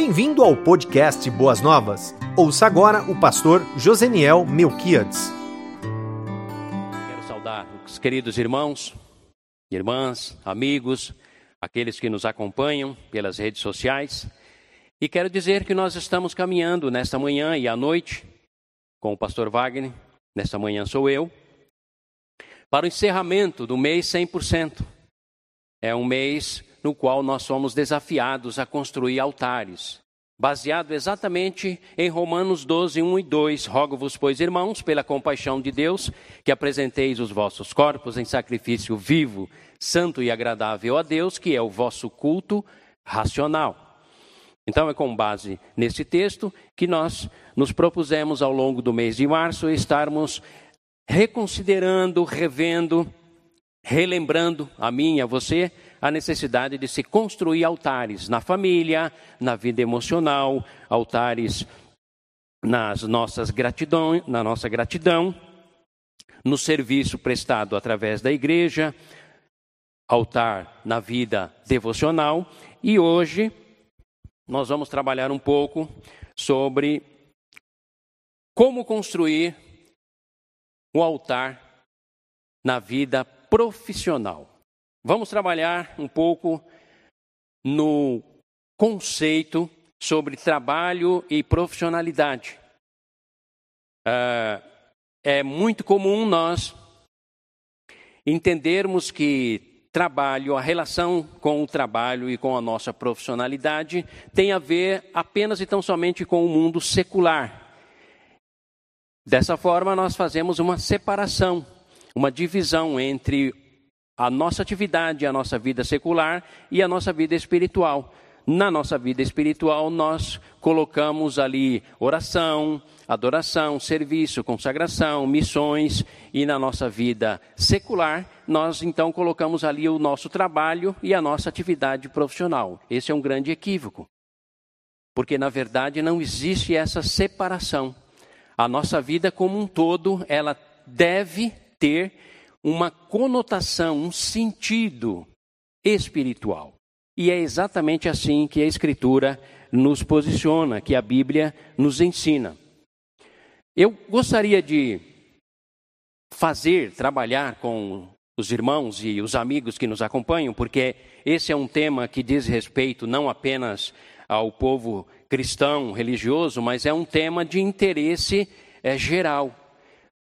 Bem-vindo ao podcast Boas Novas. Ouça agora o pastor Joseniel Melquiades. Quero saudar os queridos irmãos, irmãs, amigos, aqueles que nos acompanham pelas redes sociais. E quero dizer que nós estamos caminhando nesta manhã e à noite com o pastor Wagner, nesta manhã sou eu, para o encerramento do mês 100%. É um mês no qual nós somos desafiados a construir altares, baseado exatamente em Romanos 12, 1 e 2. Rogo-vos, pois, irmãos, pela compaixão de Deus, que apresenteis os vossos corpos em sacrifício vivo, santo e agradável a Deus, que é o vosso culto racional. Então, é com base nesse texto que nós nos propusemos ao longo do mês de março estarmos reconsiderando, revendo, relembrando a mim e a você a necessidade de se construir altares na família, na vida emocional, altares nas nossas gratidão, na nossa gratidão, no serviço prestado através da igreja, altar na vida devocional e hoje nós vamos trabalhar um pouco sobre como construir um altar na vida profissional. Vamos trabalhar um pouco no conceito sobre trabalho e profissionalidade. Uh, é muito comum nós entendermos que trabalho, a relação com o trabalho e com a nossa profissionalidade tem a ver apenas e tão somente com o mundo secular. Dessa forma, nós fazemos uma separação, uma divisão entre a nossa atividade, a nossa vida secular e a nossa vida espiritual. Na nossa vida espiritual, nós colocamos ali oração, adoração, serviço, consagração, missões, e na nossa vida secular, nós então colocamos ali o nosso trabalho e a nossa atividade profissional. Esse é um grande equívoco, porque na verdade não existe essa separação. A nossa vida como um todo, ela deve ter uma conotação, um sentido espiritual. E é exatamente assim que a Escritura nos posiciona, que a Bíblia nos ensina. Eu gostaria de fazer, trabalhar com os irmãos e os amigos que nos acompanham, porque esse é um tema que diz respeito não apenas ao povo cristão, religioso, mas é um tema de interesse é, geral.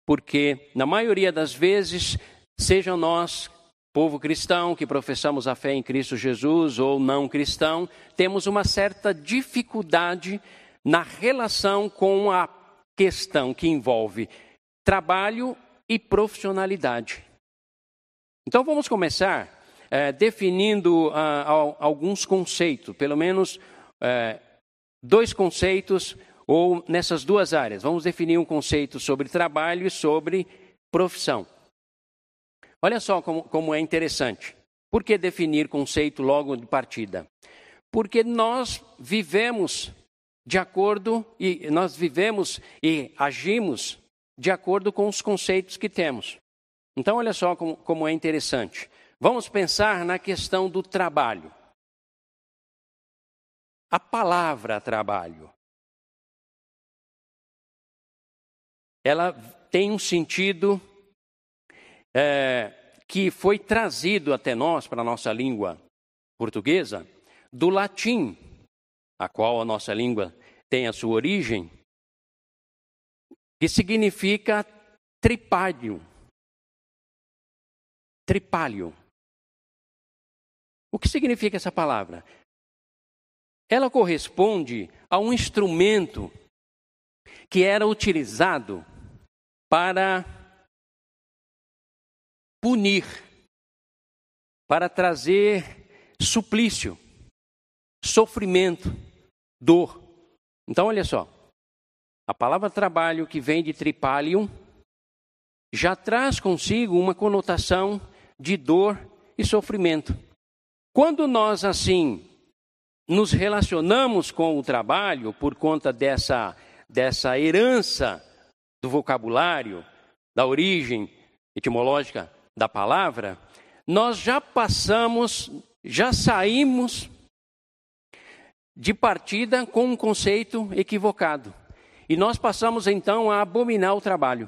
Porque, na maioria das vezes, Sejam nós, povo cristão, que professamos a fé em Cristo Jesus ou não cristão, temos uma certa dificuldade na relação com a questão que envolve trabalho e profissionalidade. Então vamos começar é, definindo ah, alguns conceitos, pelo menos é, dois conceitos, ou nessas duas áreas. Vamos definir um conceito sobre trabalho e sobre profissão. Olha só como, como é interessante. Por que definir conceito logo de partida? Porque nós vivemos de acordo e nós vivemos e agimos de acordo com os conceitos que temos. Então, olha só como, como é interessante. Vamos pensar na questão do trabalho. A palavra trabalho. Ela tem um sentido é, que foi trazido até nós, para a nossa língua portuguesa, do latim, a qual a nossa língua tem a sua origem, que significa tripálio. Tripálio. O que significa essa palavra? Ela corresponde a um instrumento que era utilizado para punir, para trazer suplício, sofrimento, dor. Então, olha só, a palavra trabalho que vem de tripalium já traz consigo uma conotação de dor e sofrimento. Quando nós, assim, nos relacionamos com o trabalho por conta dessa, dessa herança do vocabulário, da origem etimológica da palavra, nós já passamos, já saímos de partida com um conceito equivocado. E nós passamos então a abominar o trabalho.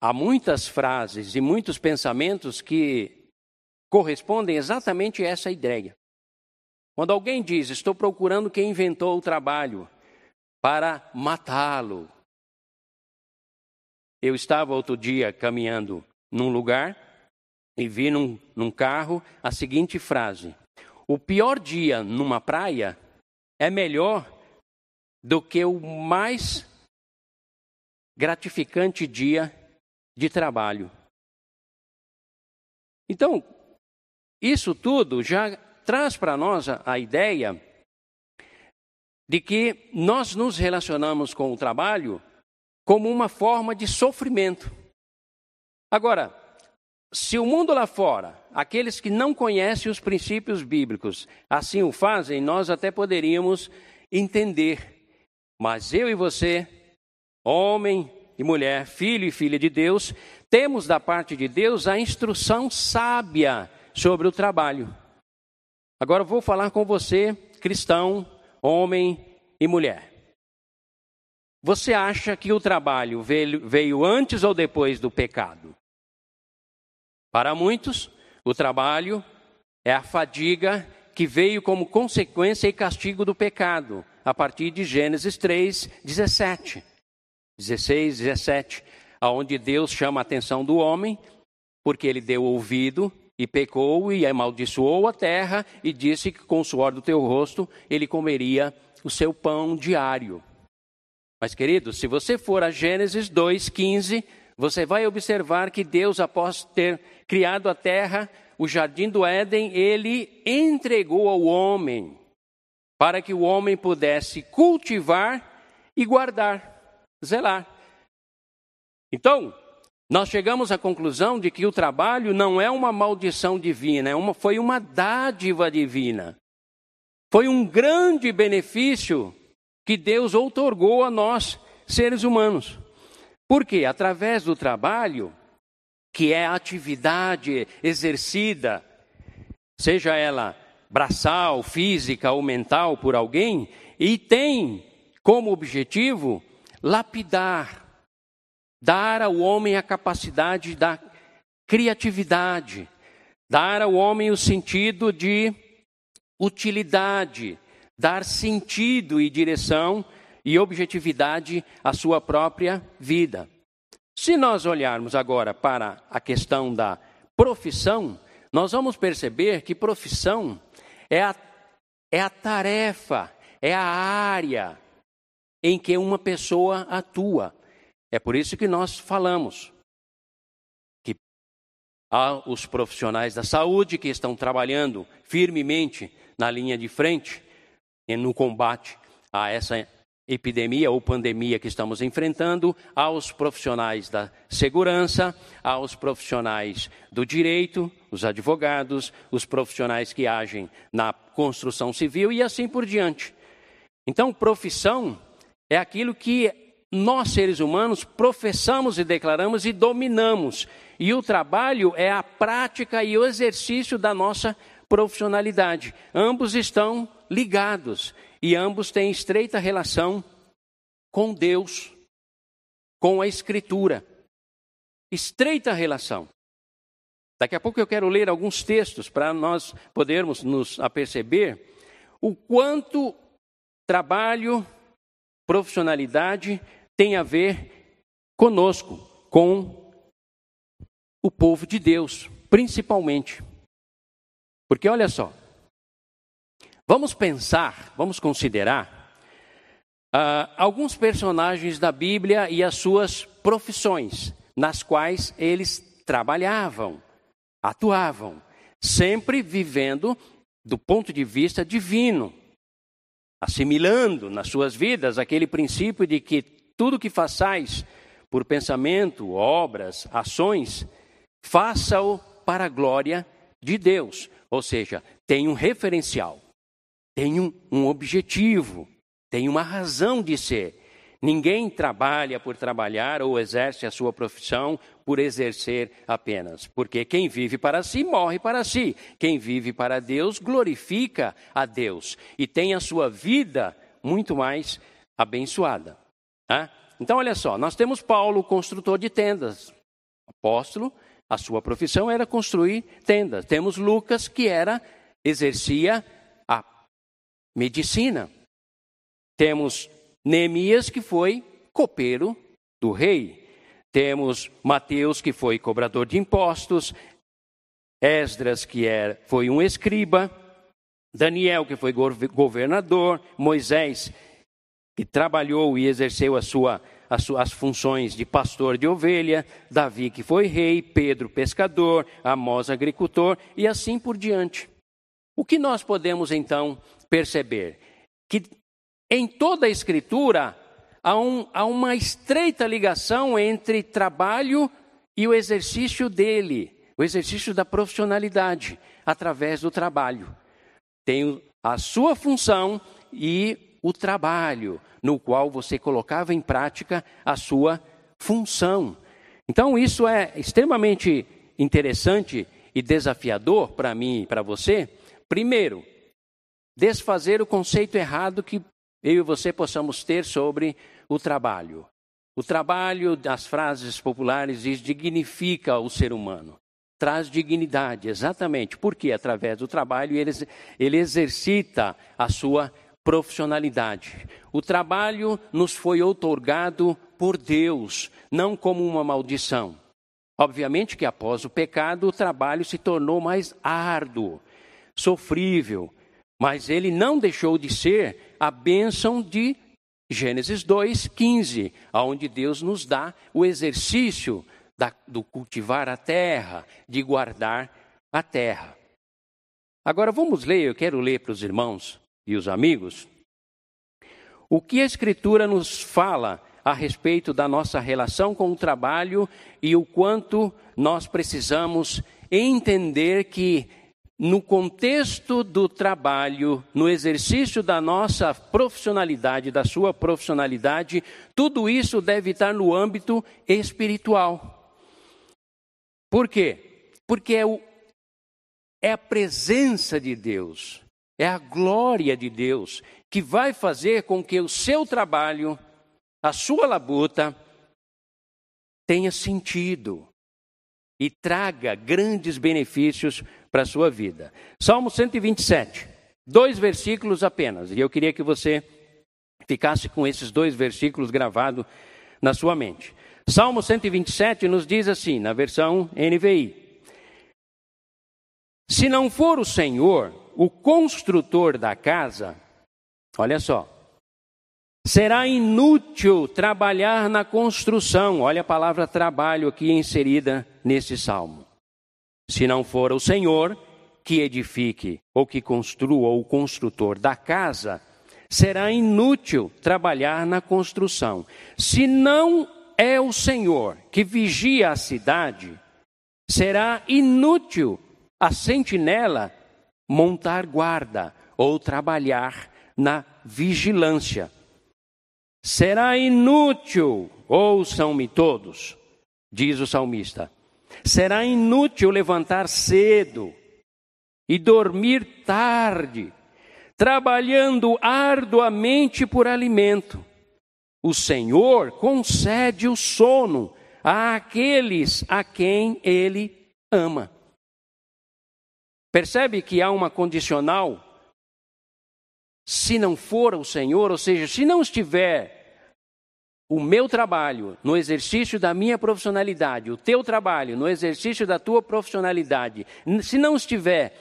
Há muitas frases e muitos pensamentos que correspondem exatamente a essa ideia. Quando alguém diz, estou procurando quem inventou o trabalho para matá-lo. Eu estava outro dia caminhando num lugar e vi num, num carro a seguinte frase: O pior dia numa praia é melhor do que o mais gratificante dia de trabalho. Então, isso tudo já traz para nós a, a ideia de que nós nos relacionamos com o trabalho como uma forma de sofrimento. Agora, se o mundo lá fora, aqueles que não conhecem os princípios bíblicos, assim o fazem, nós até poderíamos entender. Mas eu e você, homem e mulher, filho e filha de Deus, temos da parte de Deus a instrução sábia sobre o trabalho. Agora vou falar com você, cristão, homem e mulher. Você acha que o trabalho veio, antes ou depois do pecado? Para muitos, o trabalho é a fadiga que veio como consequência e castigo do pecado, a partir de Gênesis 3, 17. 16, 17, aonde Deus chama a atenção do homem, porque ele deu ouvido e pecou e amaldiçoou a terra e disse que com o suor do teu rosto ele comeria o seu pão diário. Mas, querido, se você for a Gênesis 2, 15, você vai observar que Deus, após ter criado a terra, o jardim do Éden, ele entregou ao homem para que o homem pudesse cultivar e guardar, zelar. Então, nós chegamos à conclusão de que o trabalho não é uma maldição divina, é uma, foi uma dádiva divina. Foi um grande benefício que Deus outorgou a nós, seres humanos. Porque através do trabalho, que é a atividade exercida, seja ela braçal, física ou mental por alguém, e tem como objetivo lapidar, dar ao homem a capacidade da criatividade, dar ao homem o sentido de utilidade, dar sentido e direção e objetividade à sua própria vida. Se nós olharmos agora para a questão da profissão, nós vamos perceber que profissão é a, é a tarefa, é a área em que uma pessoa atua. É por isso que nós falamos que há os profissionais da saúde que estão trabalhando firmemente na linha de frente no combate a essa epidemia ou pandemia que estamos enfrentando, aos profissionais da segurança, aos profissionais do direito, os advogados, os profissionais que agem na construção civil e assim por diante. Então, profissão é aquilo que nós, seres humanos, professamos e declaramos e dominamos. E o trabalho é a prática e o exercício da nossa profissionalidade. Ambos estão ligados e ambos têm estreita relação com Deus, com a Escritura. Estreita relação. Daqui a pouco eu quero ler alguns textos para nós podermos nos aperceber o quanto trabalho, profissionalidade tem a ver conosco, com o povo de Deus, principalmente. Porque olha só, Vamos pensar, vamos considerar uh, alguns personagens da Bíblia e as suas profissões, nas quais eles trabalhavam, atuavam, sempre vivendo do ponto de vista divino, assimilando nas suas vidas aquele princípio de que tudo que façais por pensamento, obras, ações, faça-o para a glória de Deus. Ou seja, tem um referencial tem um, um objetivo, tem uma razão de ser. Ninguém trabalha por trabalhar ou exerce a sua profissão por exercer apenas. Porque quem vive para si, morre para si. Quem vive para Deus, glorifica a Deus. E tem a sua vida muito mais abençoada. Tá? Então, olha só, nós temos Paulo, construtor de tendas. Apóstolo, a sua profissão era construir tendas. Temos Lucas, que era, exercia a medicina. Temos Neemias, que foi copeiro do rei. Temos Mateus, que foi cobrador de impostos. Esdras, que é, foi um escriba. Daniel, que foi governador. Moisés, que trabalhou e exerceu a sua, as suas funções de pastor de ovelha. Davi, que foi rei. Pedro, pescador. Amós, agricultor. E assim por diante. O que nós podemos então perceber? Que em toda a Escritura, há, um, há uma estreita ligação entre trabalho e o exercício dele, o exercício da profissionalidade, através do trabalho. Tem a sua função e o trabalho, no qual você colocava em prática a sua função. Então, isso é extremamente interessante e desafiador para mim e para você. Primeiro, desfazer o conceito errado que eu e você possamos ter sobre o trabalho. O trabalho, das frases populares, diz dignifica o ser humano. Traz dignidade, exatamente, porque através do trabalho ele, ele exercita a sua profissionalidade. O trabalho nos foi outorgado por Deus, não como uma maldição. Obviamente que após o pecado, o trabalho se tornou mais árduo, sofrível, mas ele não deixou de ser a bênção de Gênesis 2,15, onde Deus nos dá o exercício da, do cultivar a terra, de guardar a terra. Agora vamos ler, eu quero ler para os irmãos e os amigos, o que a Escritura nos fala a respeito da nossa relação com o trabalho e o quanto nós precisamos entender que no contexto do trabalho, no exercício da nossa profissionalidade, da sua profissionalidade, tudo isso deve estar no âmbito espiritual. Por quê? Porque é, o, é a presença de Deus, é a glória de Deus que vai fazer com que o seu trabalho, a sua labuta, tenha sentido e traga grandes benefícios para a sua vida. Salmo 127, dois versículos apenas, e eu queria que você ficasse com esses dois versículos gravados na sua mente. Salmo 127 nos diz assim, na versão NVI: Se não for o Senhor o construtor da casa, olha só, será inútil trabalhar na construção. Olha a palavra trabalho aqui inserida nesse salmo. Se não for o Senhor que edifique ou que construa o construtor da casa, será inútil trabalhar na construção. Se não é o Senhor que vigia a cidade, será inútil a sentinela montar guarda ou trabalhar na vigilância. Será inútil, ouçam-me todos, diz o salmista, Será inútil levantar cedo e dormir tarde, trabalhando arduamente por alimento. O Senhor concede o sono àqueles a quem Ele ama. Percebe que há uma condicional? Se não for o Senhor, ou seja, se não estiver o meu trabalho no exercício da minha profissionalidade, o teu trabalho no exercício da tua profissionalidade, se não estiver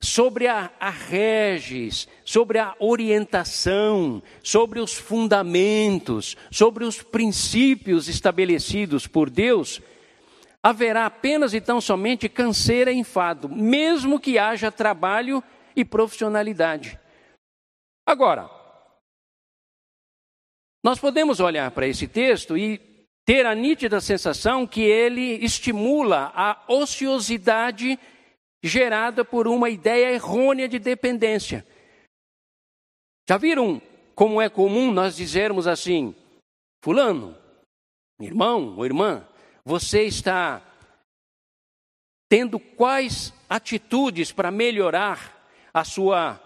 sobre a, a regis, sobre a orientação, sobre os fundamentos, sobre os princípios estabelecidos por Deus, haverá apenas e tão somente canseira e enfado, mesmo que haja trabalho e profissionalidade. Agora, nós podemos olhar para esse texto e ter a nítida sensação que ele estimula a ociosidade gerada por uma ideia errônea de dependência. Já viram como é comum nós dizermos assim: Fulano, irmão ou irmã, você está tendo quais atitudes para melhorar a sua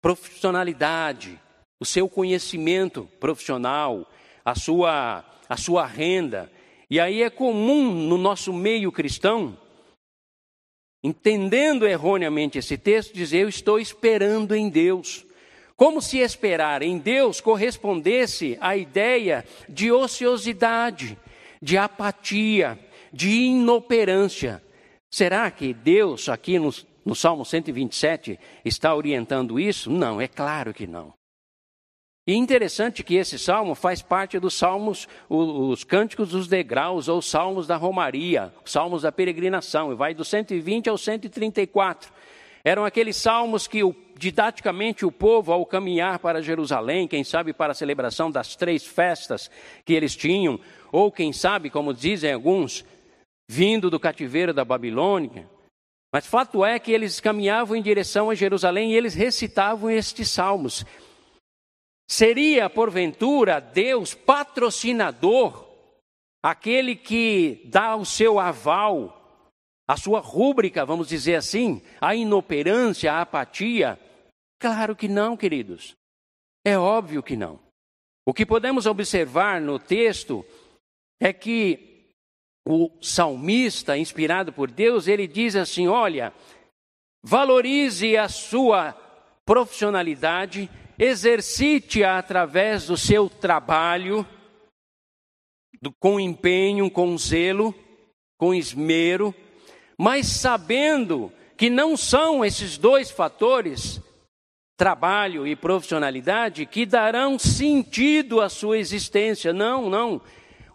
profissionalidade, o seu conhecimento profissional, a sua, a sua renda. E aí é comum no nosso meio cristão, entendendo erroneamente esse texto, dizer: Eu estou esperando em Deus. Como se esperar em Deus correspondesse à ideia de ociosidade, de apatia, de inoperância. Será que Deus, aqui no, no Salmo 127, está orientando isso? Não, é claro que não. E interessante que esse salmo faz parte dos salmos, os, os cânticos dos degraus, ou salmos da romaria, salmos da peregrinação, e vai do 120 ao 134. Eram aqueles salmos que didaticamente o povo, ao caminhar para Jerusalém, quem sabe para a celebração das três festas que eles tinham, ou quem sabe, como dizem alguns, vindo do cativeiro da Babilônia. Mas fato é que eles caminhavam em direção a Jerusalém e eles recitavam estes salmos. Seria, porventura, Deus patrocinador, aquele que dá o seu aval a sua rúbrica, vamos dizer assim, a inoperância, a apatia? Claro que não, queridos. É óbvio que não. O que podemos observar no texto é que o salmista, inspirado por Deus, ele diz assim: olha, valorize a sua profissionalidade, exercite-a através do seu trabalho, do, com empenho, com zelo, com esmero, mas sabendo que não são esses dois fatores, trabalho e profissionalidade, que darão sentido à sua existência. Não, não.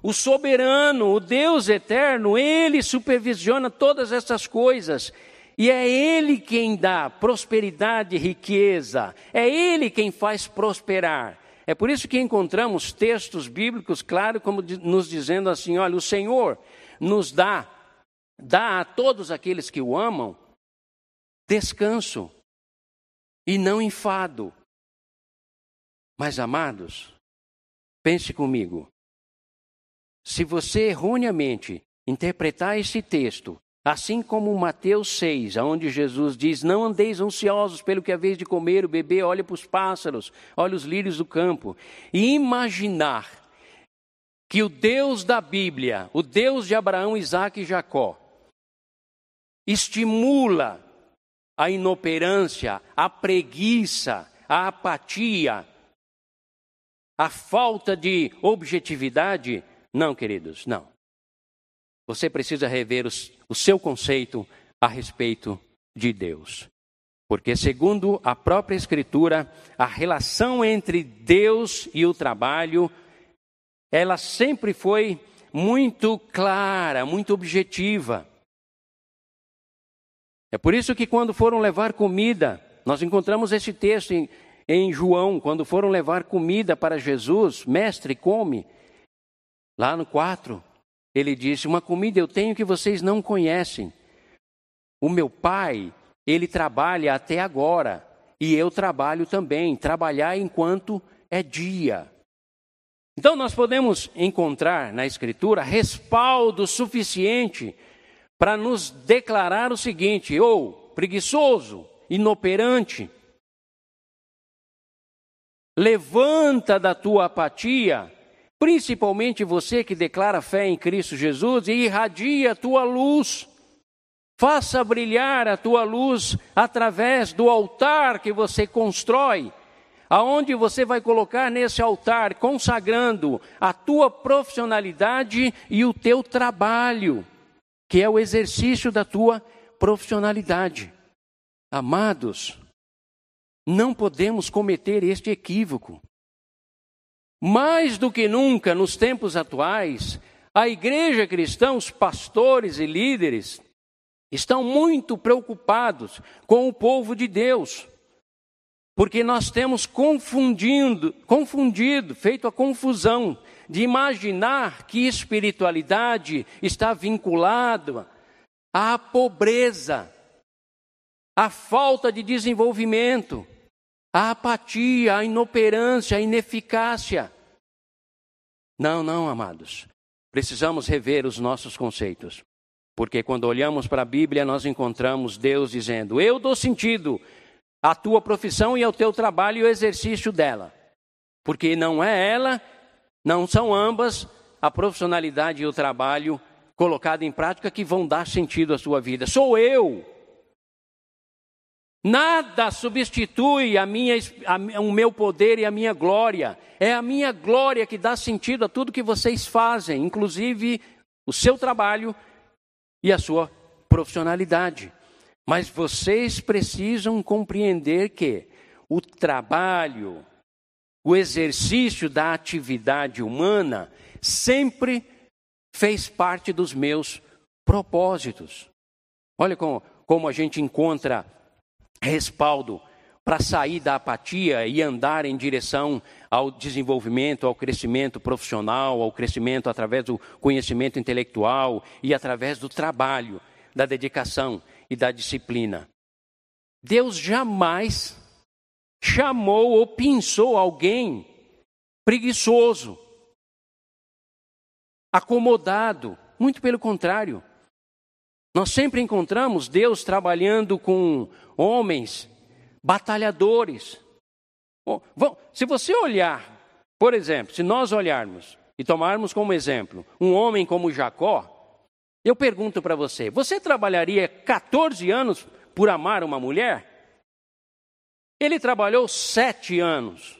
O soberano, o Deus eterno, ele supervisiona todas essas coisas. E é Ele quem dá prosperidade e riqueza, é Ele quem faz prosperar. É por isso que encontramos textos bíblicos, claro, como nos dizendo assim: olha, o Senhor nos dá dá a todos aqueles que o amam descanso e não enfado. Mas, amados, pense comigo. Se você erroneamente interpretar esse texto, assim como Mateus 6, onde Jesus diz: Não andeis ansiosos pelo que é vez de comer ou beber, olhe para os pássaros, olhe os lírios do campo, e imaginar que o Deus da Bíblia, o Deus de Abraão, Isaac e Jacó, estimula a inoperância, a preguiça, a apatia, a falta de objetividade. Não, queridos, não. Você precisa rever os, o seu conceito a respeito de Deus. Porque, segundo a própria Escritura, a relação entre Deus e o trabalho, ela sempre foi muito clara, muito objetiva. É por isso que quando foram levar comida, nós encontramos esse texto em, em João, quando foram levar comida para Jesus, mestre, come. Lá no 4, ele disse: Uma comida eu tenho que vocês não conhecem. O meu pai, ele trabalha até agora, e eu trabalho também, trabalhar enquanto é dia. Então nós podemos encontrar na Escritura respaldo suficiente para nos declarar o seguinte: ou preguiçoso, inoperante, levanta da tua apatia, principalmente você que declara fé em Cristo Jesus, e irradia a tua luz. Faça brilhar a tua luz através do altar que você constrói, aonde você vai colocar nesse altar, consagrando a tua profissionalidade e o teu trabalho que é o exercício da tua profissionalidade. Amados, não podemos cometer este equívoco. Mais do que nunca nos tempos atuais, a igreja cristã, os pastores e líderes, estão muito preocupados com o povo de Deus, porque nós temos confundindo, confundido, feito a confusão de imaginar que espiritualidade está vinculada à pobreza, à falta de desenvolvimento. a apatia, a inoperância, a ineficácia. Não, não, amados. Precisamos rever os nossos conceitos. Porque quando olhamos para a Bíblia, nós encontramos Deus dizendo: Eu dou sentido à tua profissão e ao teu trabalho e ao exercício dela. Porque não é ela, não são ambas, a profissionalidade e o trabalho colocado em prática que vão dar sentido à sua vida. Sou eu Nada substitui a minha, a, o meu poder e a minha glória. É a minha glória que dá sentido a tudo que vocês fazem, inclusive o seu trabalho e a sua profissionalidade. Mas vocês precisam compreender que o trabalho, o exercício da atividade humana sempre fez parte dos meus propósitos. Olha como, como a gente encontra respaldo para sair da apatia e andar em direção ao desenvolvimento, ao crescimento profissional, ao crescimento através do conhecimento intelectual e através do trabalho, da dedicação e da disciplina. Deus jamais chamou ou pensou alguém preguiçoso, acomodado, muito pelo contrário. Nós sempre encontramos Deus trabalhando com homens batalhadores. Se você olhar, por exemplo, se nós olharmos e tomarmos como exemplo um homem como Jacó, eu pergunto para você: você trabalharia 14 anos por amar uma mulher? Ele trabalhou sete anos.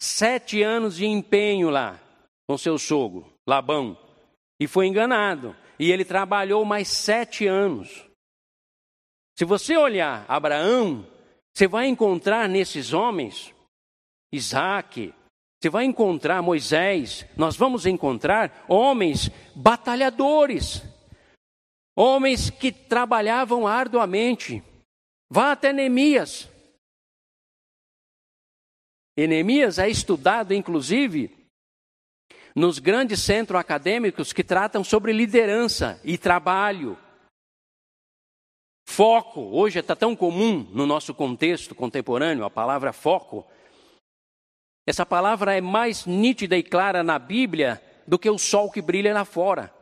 Sete anos de empenho lá com seu sogro, Labão. E foi enganado. E ele trabalhou mais sete anos. Se você olhar Abraão, você vai encontrar nesses homens Isaac, você vai encontrar Moisés, nós vamos encontrar homens batalhadores, homens que trabalhavam arduamente. Vá até Neemias. E Neemias é estudado, inclusive, nos grandes centros acadêmicos que tratam sobre liderança e trabalho. Foco, hoje está tão comum no nosso contexto contemporâneo a palavra foco. Essa palavra é mais nítida e clara na Bíblia do que o sol que brilha lá fora.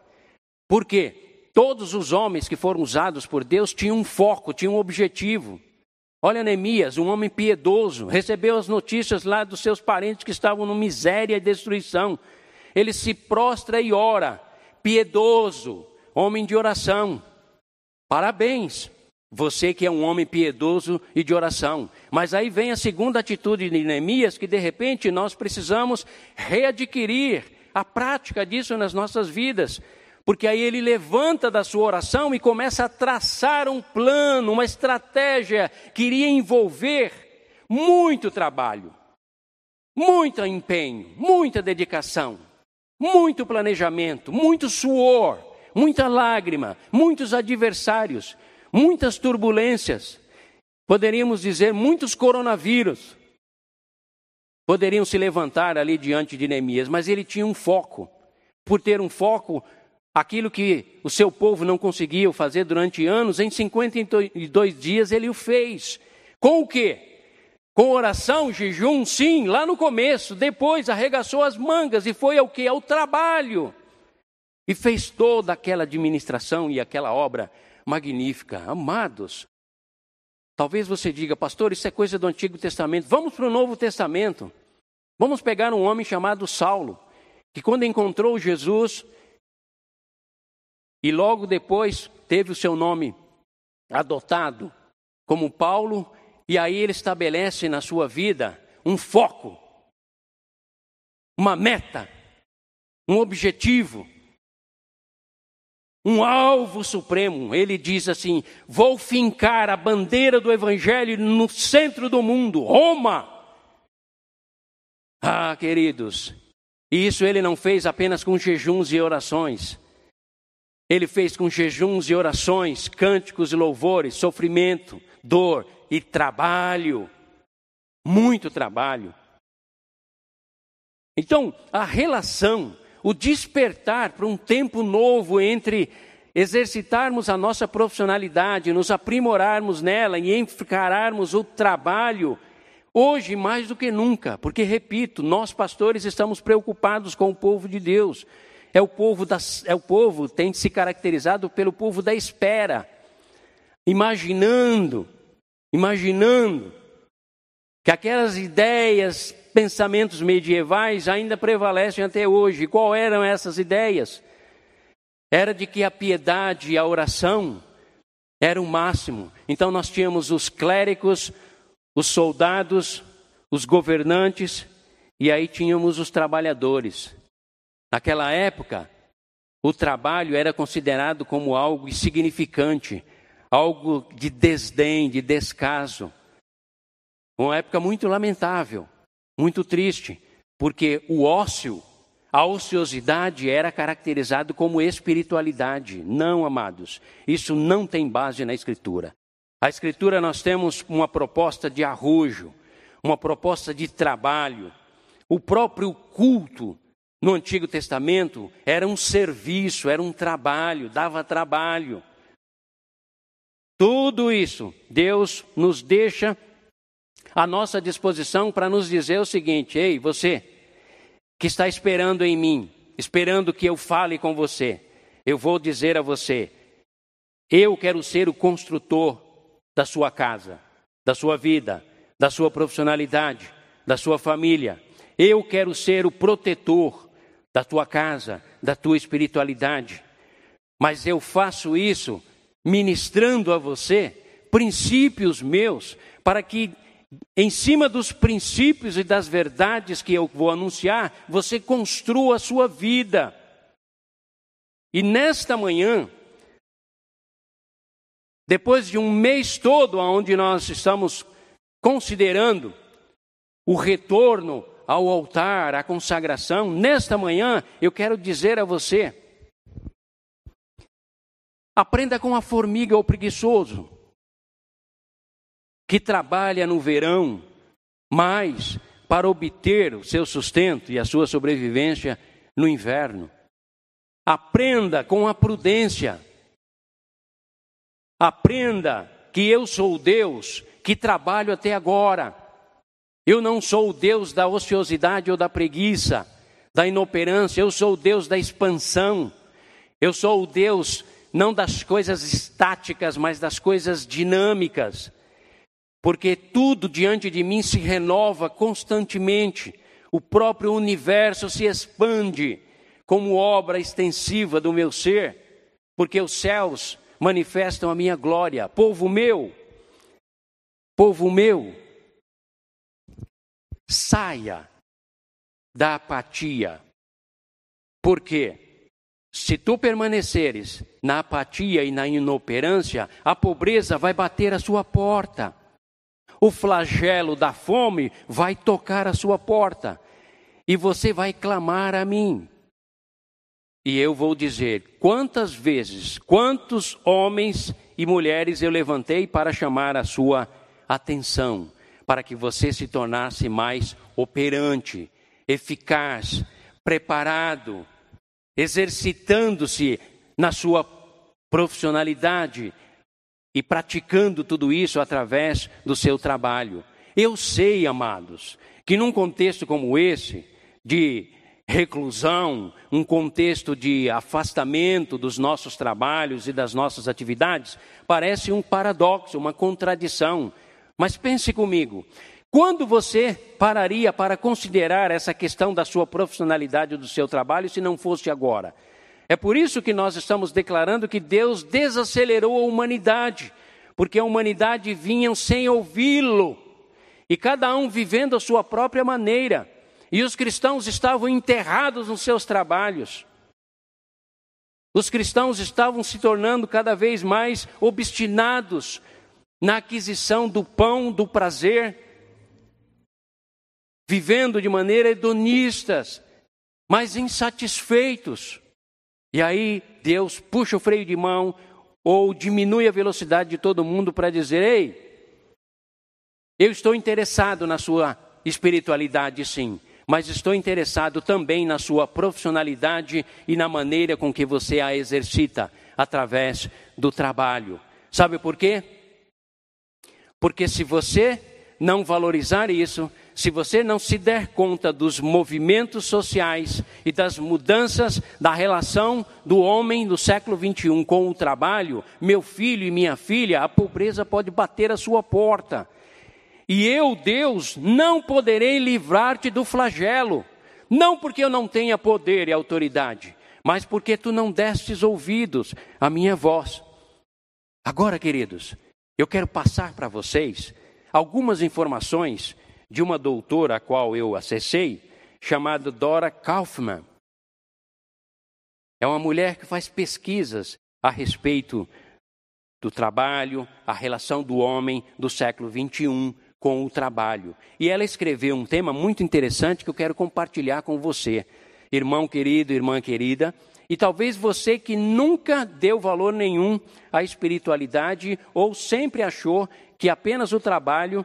Por quê? Todos os homens que foram usados por Deus tinham um foco, tinham um objetivo. Olha Neemias, um homem piedoso, recebeu as notícias lá dos seus parentes que estavam no miséria e destruição ele se prostra e ora, piedoso, homem de oração. Parabéns, você que é um homem piedoso e de oração. Mas aí vem a segunda atitude de Neemias, que de repente nós precisamos readquirir a prática disso nas nossas vidas. Porque aí ele levanta da sua oração e começa a traçar um plano, uma estratégia que iria envolver muito trabalho, muito empenho, muita dedicação muito planejamento, muito suor, muita lágrima, muitos adversários, muitas turbulências. Poderíamos dizer muitos coronavírus. Poderiam se levantar ali diante de Neemias, mas ele tinha um foco. Por ter um foco, aquilo que o seu povo não conseguiu fazer durante anos, em 52 dias ele o fez. Com o quê? Com oração, jejum, sim, lá no começo, depois arregaçou as mangas e foi ao que? Ao trabalho. E fez toda aquela administração e aquela obra magnífica. Amados, talvez você diga, pastor, isso é coisa do Antigo Testamento. Vamos para o Novo Testamento. Vamos pegar um homem chamado Saulo, que quando encontrou Jesus e logo depois teve o seu nome adotado como Paulo, e aí ele estabelece na sua vida um foco, uma meta, um objetivo, um alvo supremo. Ele diz assim: Vou fincar a bandeira do Evangelho no centro do mundo, Roma. Ah, queridos, isso ele não fez apenas com jejuns e orações. Ele fez com jejuns e orações, cânticos e louvores, sofrimento, dor, e trabalho, muito trabalho. Então, a relação, o despertar para um tempo novo entre exercitarmos a nossa profissionalidade, nos aprimorarmos nela e encararmos o trabalho Hoje, mais do que nunca, porque, repito, nós pastores estamos preocupados com o povo de Deus. É o povo, das, é o povo tem se caracterizado pelo povo da espera, imaginando, imaginando que aquelas ideias, pensamentos medievais ainda prevalecem até hoje. qual eram essas ideias? Era de que a piedade e a oração era o máximo. Então nós tínhamos os clérigos, os soldados, os governantes e aí tínhamos os trabalhadores. Naquela época, o trabalho era considerado como algo insignificante, algo de desdém, de descaso. Uma época muito lamentável, muito triste, porque o ócio, a ociosidade era caracterizado como espiritualidade. Não, amados, isso não tem base na Escritura. A Escritura nós temos uma proposta de arrojo, uma proposta de trabalho. O próprio culto no Antigo Testamento era um serviço, era um trabalho, dava trabalho. Tudo isso Deus nos deixa à nossa disposição para nos dizer o seguinte: ei, você que está esperando em mim, esperando que eu fale com você, eu vou dizer a você: eu quero ser o construtor da sua casa, da sua vida, da sua profissionalidade, da sua família. Eu quero ser o protetor da tua casa, da tua espiritualidade. Mas eu faço isso ministrando a você princípios meus, para que em cima dos princípios e das verdades que eu vou anunciar, você construa a sua vida. E nesta manhã, depois de um mês todo onde nós estamos considerando o retorno ao altar, à consagração, nesta manhã eu quero dizer a você: aprenda com a formiga ou preguiçoso, que trabalha no verão, mas para obter o seu sustento e a sua sobrevivência no inverno. Aprenda com a prudência Aprenda que eu sou Deus que trabalho até agora. Eu não sou o Deus da ociosidade ou da preguiça, da inoperância, eu sou o Deus da expansão. Eu sou o Deus não das coisas estáticas, mas das coisas dinâmicas. Porque tudo diante de mim se renova constantemente. O próprio universo se expande como obra extensiva do meu ser, porque os céus manifestam a minha glória. Povo meu, povo meu, saia da apatia. Porque se tu permaneceres na apatia e na inoperância, a pobreza vai bater a sua porta. O flagelo da fome vai tocar a sua porta. E você vai clamar a mim. E eu vou dizer quantas vezes, quantos homens e mulheres eu levantei para chamar a sua atenção, para que você se tornasse mais operante, eficaz, preparado, exercitando-se na sua profissionalidade e praticando tudo isso através do seu trabalho. Eu sei, amados, que num contexto como esse, de reclusão, um contexto de afastamento dos nossos trabalhos e das nossas atividades, parece um paradoxo, uma contradição. Mas pense comigo, quando você pararia para considerar essa questão da sua profissionalidade, do seu trabalho, se não fosse agora? É por isso que nós estamos declarando que Deus desacelerou a humanidade, porque a humanidade vinha sem ouvi-lo, e cada um vivendo a sua própria maneira. E os cristãos estavam enterrados nos seus trabalhos. Os cristãos estavam se tornando cada vez mais obstinados na aquisição do pão, do prazer, vivendo de maneira hedonistas, mas insatisfeitos. E aí Deus puxa o freio de mão ou diminui a velocidade de todo mundo para dizer: ei, eu estou interessado na sua espiritualidade, sim, mas estou interessado também na sua profissionalidade e na maneira com que você a exercita através do trabalho. Sabe por quê? Porque se você não valorizar isso, se você não se der conta dos movimentos sociais e das mudanças da relação do homem no século 21 com o trabalho, meu filho e minha filha, a pobreza pode bater a sua porta. E eu, Deus, não poderei livrar-te do flagelo, não porque eu não tenha poder e autoridade, mas porque tu não destes ouvidos à minha voz. Agora, queridos, eu quero passar para vocês algumas informações de uma doutora a qual eu acessei, chamada Dora Kaufman. É uma mulher que faz pesquisas a respeito do trabalho, a relação do homem do século 21 com o trabalho. E ela escreveu um tema muito interessante que eu quero compartilhar com você, irmão querido, irmã querida. E talvez você que nunca deu valor nenhum à espiritualidade ou sempre achou que apenas o trabalho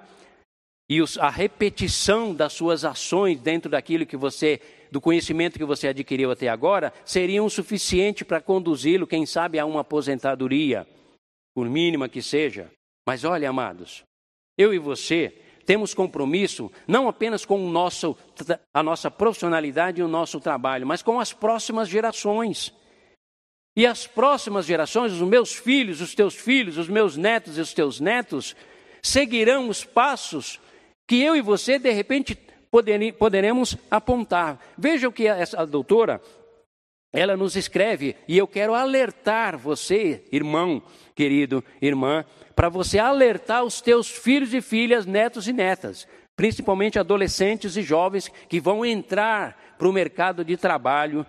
e a repetição das suas ações dentro daquilo que você, do conhecimento que você adquiriu até agora, seriam suficiente para conduzi-lo, quem sabe, a uma aposentadoria, por mínima que seja. Mas olha, amados, eu e você temos compromisso não apenas com o nosso, a nossa profissionalidade e o nosso trabalho, mas com as próximas gerações. E as próximas gerações, os meus filhos, os teus filhos, os meus netos e os teus netos, seguirão os passos que eu e você, de repente, poderemos apontar. Veja o que essa doutora, ela nos escreve, e eu quero alertar você, irmão, querido, irmã, para você alertar os teus filhos e filhas, netos e netas, principalmente adolescentes e jovens que vão entrar para o mercado de trabalho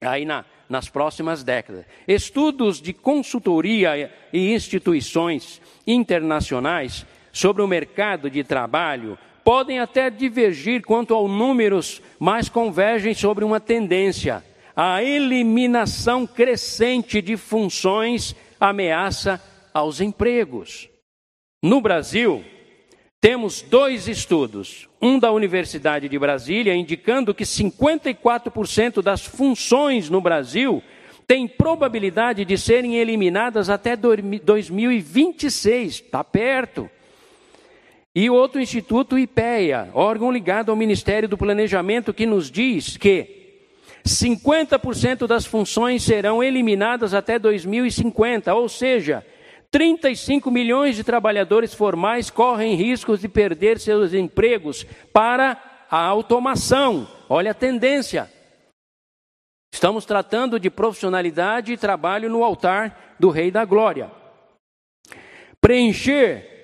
aí na, nas próximas décadas. Estudos de consultoria e instituições internacionais sobre o mercado de trabalho podem até divergir quanto aos números, mas convergem sobre uma tendência. A eliminação crescente de funções ameaça aos empregos. No Brasil, temos dois estudos, um da Universidade de Brasília, indicando que 54% das funções no Brasil têm probabilidade de serem eliminadas até 2026, está perto. E outro instituto, IPEA, órgão ligado ao Ministério do Planejamento, que nos diz que 50% das funções serão eliminadas até 2050, ou seja, 35 milhões de trabalhadores formais correm riscos de perder seus empregos para a automação. Olha a tendência. Estamos tratando de profissionalidade e trabalho no altar do Rei da Glória. Preencher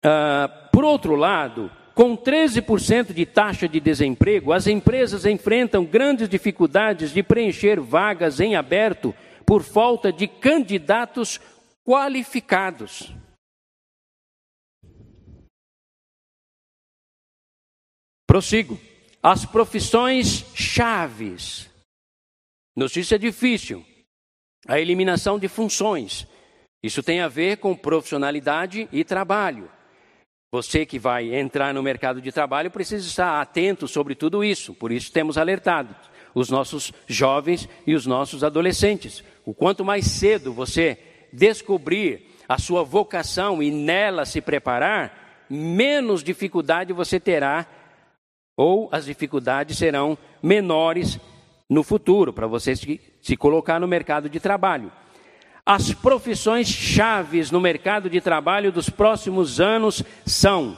Uh, por outro lado, com 13% de taxa de desemprego, as empresas enfrentam grandes dificuldades de preencher vagas em aberto por falta de candidatos qualificados. Prossigo. As profissões chaves. Notícia difícil. A eliminação de funções. Isso tem a ver com profissionalidade e trabalho. Você que vai entrar no mercado de trabalho precisa estar atento sobre tudo isso. Por isso temos alertado os nossos jovens e os nossos adolescentes. O quanto mais cedo você descobrir a sua vocação e nela se preparar, menos dificuldade você terá ou as dificuldades serão menores no futuro para você se, colocar no mercado de trabalho. As profissões chaves no mercado de trabalho dos próximos anos são: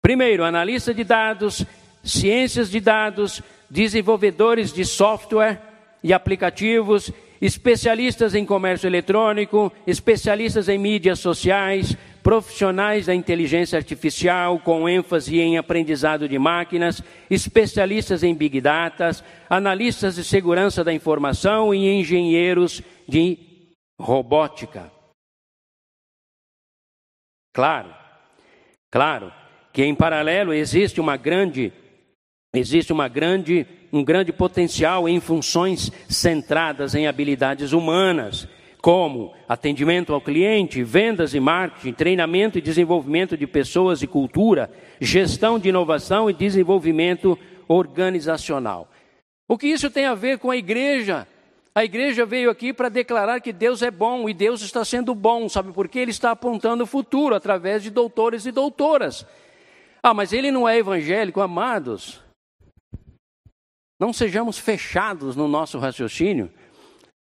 primeiro, analista de dados, ciências de dados, desenvolvedores de software e aplicativos, especialistas em comércio eletrônico, especialistas em mídias sociais, profissionais da inteligência artificial com ênfase em aprendizado de máquinas, especialistas em big data, analistas de segurança da informação e engenheiros de robótica. Claro, claro que em paralelo existe uma grande existe uma grande um grande potencial em funções centradas em habilidades humanas, como atendimento ao cliente, vendas e marketing, treinamento e desenvolvimento de pessoas e cultura, gestão de inovação e desenvolvimento organizacional. O que isso tem a ver com a igreja? A igreja veio aqui para declarar que Deus é bom e Deus está sendo bom, sabe por quê? Ele está apontando o futuro através de doutores e doutoras. Ah, mas ele não é evangélico, amados. Não sejamos fechados no nosso raciocínio.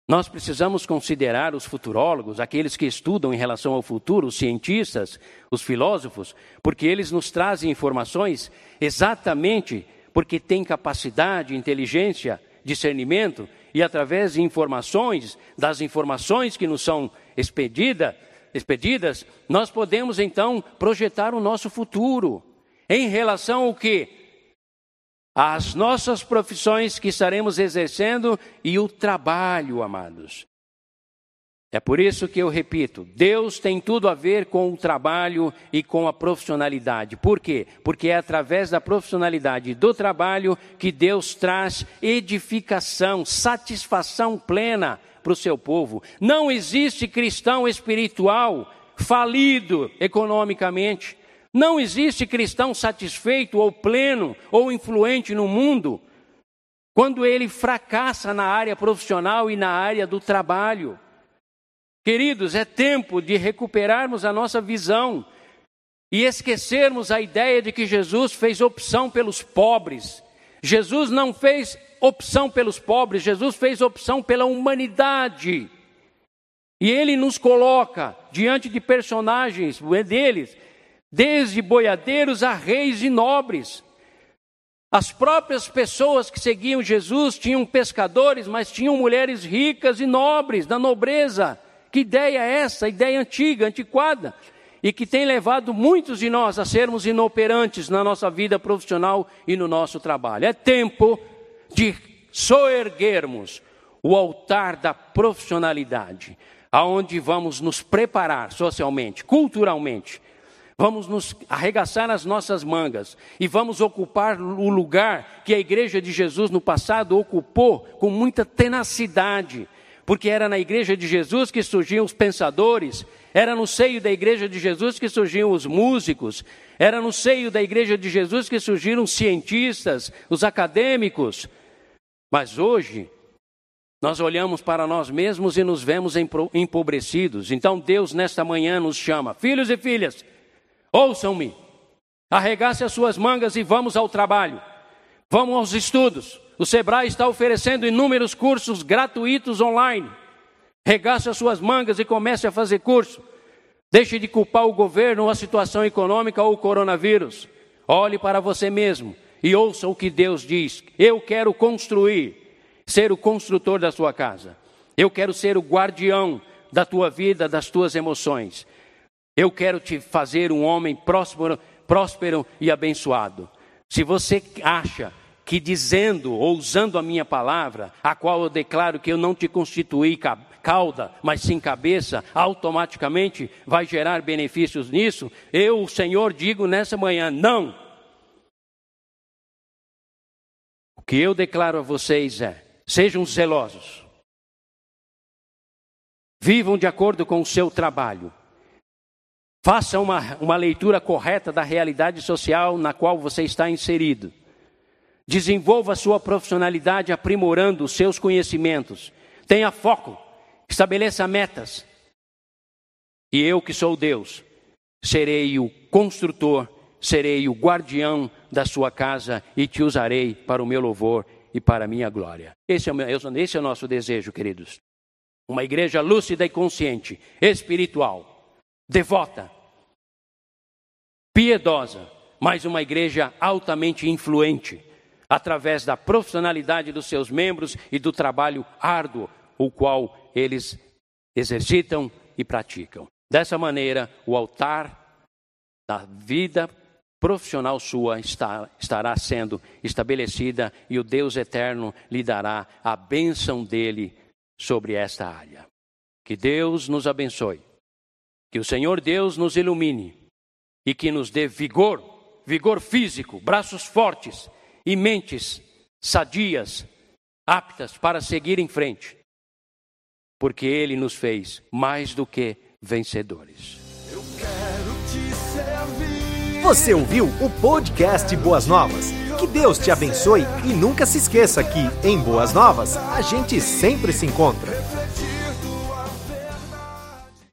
Nós precisamos considerar os futurólogos, aqueles que estudam em relação ao futuro, os cientistas, os filósofos, porque eles nos trazem informações exatamente porque têm capacidade, inteligência, discernimento e através de informações, das informações que nos são expedida, expedidas, nós podemos então projetar o nosso futuro em relação ao que? As nossas profissões que estaremos exercendo e o trabalho, amados. É por isso que eu repito: Deus tem tudo a ver com o trabalho e com a profissionalidade. Por quê? Porque é através da profissionalidade do trabalho que Deus traz edificação, satisfação plena para o seu povo. Não existe cristão espiritual falido economicamente. Não existe cristão satisfeito ou pleno ou influente no mundo quando ele fracassa na área profissional e na área do trabalho. Queridos, é tempo de recuperarmos a nossa visão e esquecermos a ideia de que Jesus fez opção pelos pobres. Jesus não fez opção pelos pobres, Jesus fez opção pela humanidade. E ele nos coloca diante de personagens deles, desde boiadeiros a reis e nobres. As próprias pessoas que seguiam Jesus tinham pescadores, mas tinham mulheres ricas e nobres, da nobreza. Que ideia é essa? Ideia antiga, antiquada, e que tem levado muitos de nós a sermos inoperantes na nossa vida profissional e no nosso trabalho. É tempo de soerguermos o altar da profissionalidade, aonde vamos nos preparar socialmente, culturalmente, vamos nos arregaçar as nossas mangas e vamos ocupar o lugar que a igreja de Jesus no passado ocupou com muita tenacidade porque era na igreja de Jesus que surgiam os pensadores, era no seio da igreja de Jesus que surgiam os músicos, era no seio da igreja de Jesus que surgiram os cientistas, os acadêmicos. Mas hoje, nós olhamos para nós mesmos e nos vemos empobrecidos. Então Deus, nesta manhã, nos chama: Filhos e filhas, ouçam-me, arregace as suas mangas e vamos ao trabalho, vamos aos estudos. O Sebrae está oferecendo inúmeros cursos gratuitos online. Regace as suas mangas e comece a fazer curso. Deixe de culpar o governo a situação econômica ou o coronavírus. Olhe para você mesmo e ouça o que Deus diz. Eu quero construir, ser o construtor da sua casa. Eu quero ser o guardião da tua vida, das tuas emoções. Eu quero te fazer um homem próspero, próspero e abençoado. Se você acha que dizendo ou usando a minha palavra, a qual eu declaro que eu não te constituí cauda, mas sim cabeça, automaticamente vai gerar benefícios nisso? Eu, o Senhor, digo nessa manhã: não. O que eu declaro a vocês é: sejam zelosos, vivam de acordo com o seu trabalho. Faça uma, uma leitura correta da realidade social na qual você está inserido. Desenvolva sua profissionalidade aprimorando os seus conhecimentos. Tenha foco, estabeleça metas. E eu, que sou Deus, serei o construtor, serei o guardião da sua casa e te usarei para o meu louvor e para a minha glória. Esse é o, meu, esse é o nosso desejo, queridos. Uma igreja lúcida e consciente, espiritual, devota, piedosa, mas uma igreja altamente influente através da profissionalidade dos seus membros e do trabalho árduo, o qual eles exercitam e praticam. Dessa maneira, o altar da vida profissional sua está, estará sendo estabelecida e o Deus eterno lhe dará a bênção dele sobre esta área. Que Deus nos abençoe, que o Senhor Deus nos ilumine e que nos dê vigor, vigor físico, braços fortes e mentes sadias, aptas para seguir em frente, porque Ele nos fez mais do que vencedores. Você ouviu o podcast Boas Novas? Que Deus te abençoe e nunca se esqueça que, em Boas Novas, a gente sempre se encontra.